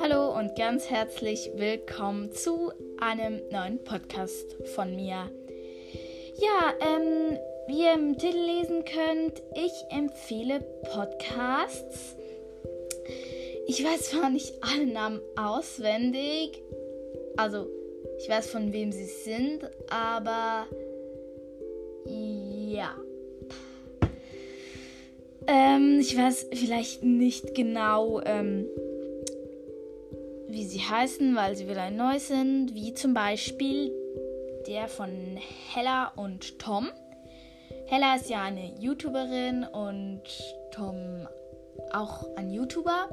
Hallo und ganz herzlich willkommen zu einem neuen Podcast von mir. Ja, ähm, wie ihr im Titel lesen könnt, ich empfehle Podcasts. Ich weiß zwar nicht alle Namen auswendig, also ich weiß von wem sie sind, aber ja. Ähm, ich weiß vielleicht nicht genau, ähm, wie sie heißen, weil sie wieder neu sind, wie zum Beispiel der von Hella und Tom. Hella ist ja eine YouTuberin und Tom auch ein YouTuber.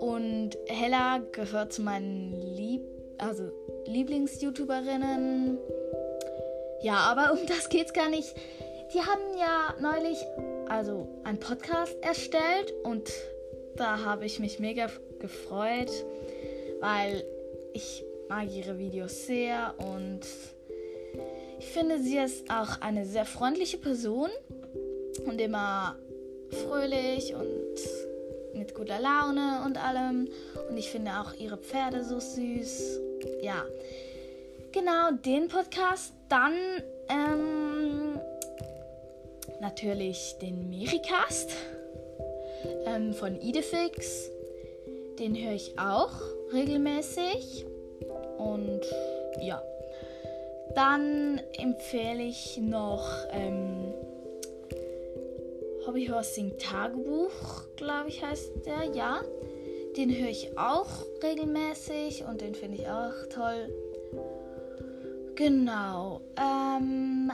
Und Hella gehört zu meinen Lieb also Lieblings-YouTuberinnen. Ja, aber um das geht's gar nicht. Die haben ja neulich also einen Podcast erstellt und da habe ich mich mega gefreut, weil ich mag ihre Videos sehr und ich finde, sie ist auch eine sehr freundliche Person und immer fröhlich und mit guter Laune und allem. Und ich finde auch ihre Pferde so süß. Ja, genau den Podcast. Dann ähm, natürlich den Mericast ähm, von Idefix. Den höre ich auch regelmäßig. Und ja. Dann empfehle ich noch ähm, Hobbyhorsing Tagebuch, glaube ich, heißt der, ja. Den höre ich auch regelmäßig und den finde ich auch toll. Genau. Ähm,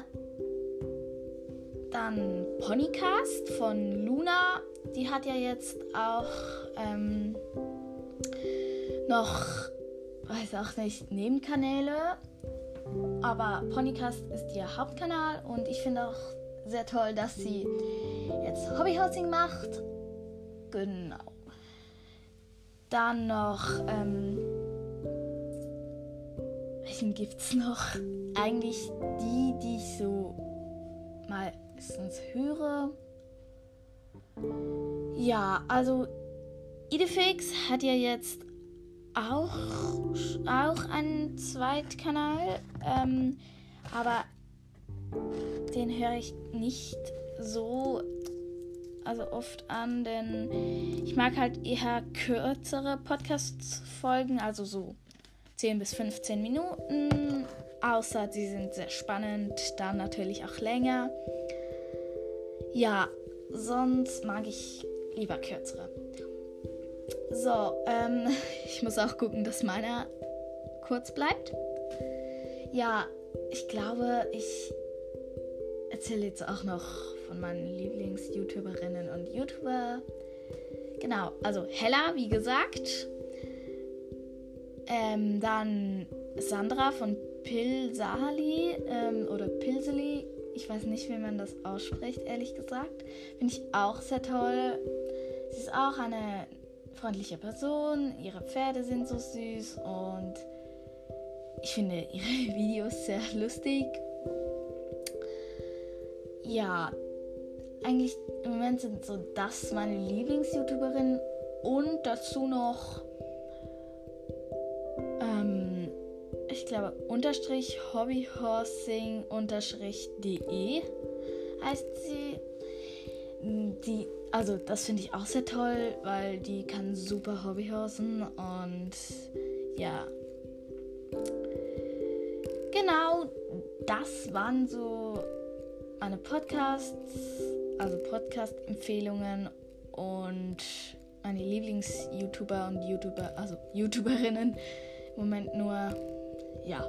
dann Ponycast von Luna. Die hat ja jetzt auch ähm, noch, weiß auch nicht, Nebenkanäle. Aber Ponycast ist ihr Hauptkanal und ich finde auch sehr toll, dass sie jetzt Hobbyhousing macht. Genau. Dann noch, ähm, welchen gibt's noch? Eigentlich die, die ich so meistens höre. Ja, also Idefix hat ja jetzt auch, auch einen Zweitkanal, ähm, aber den höre ich nicht so also oft an, denn ich mag halt eher kürzere Podcast-Folgen, also so 10 bis 15 Minuten, außer sie sind sehr spannend, dann natürlich auch länger. Ja, sonst mag ich lieber kürzere. So, ähm, ich muss auch gucken, dass meiner kurz bleibt. Ja, ich glaube, ich erzähle jetzt auch noch von meinen Lieblings-YouTuberinnen und YouTuber. Genau, also Hella, wie gesagt. Ähm, dann Sandra von Pilsali ähm, oder Pilseli. Ich weiß nicht, wie man das ausspricht, ehrlich gesagt. Finde ich auch sehr toll. Sie ist auch eine freundliche Person. Ihre Pferde sind so süß und ich finde ihre Videos sehr lustig ja, eigentlich im Moment sind so das meine Lieblings-YouTuberinnen und dazu noch, glaube, unterstrich hobbyhorsing unterstrich de heißt sie. Die, also das finde ich auch sehr toll, weil die kann super Hobbyhorsen und ja. Genau, das waren so meine Podcasts, also Podcast-Empfehlungen und meine Lieblings-YouTuber und YouTuber, also YouTuberinnen. Im Moment nur, ja.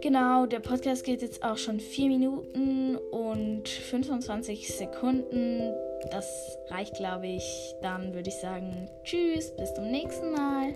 Genau, der Podcast geht jetzt auch schon 4 Minuten und 25 Sekunden. Das reicht, glaube ich. Dann würde ich sagen, tschüss, bis zum nächsten Mal.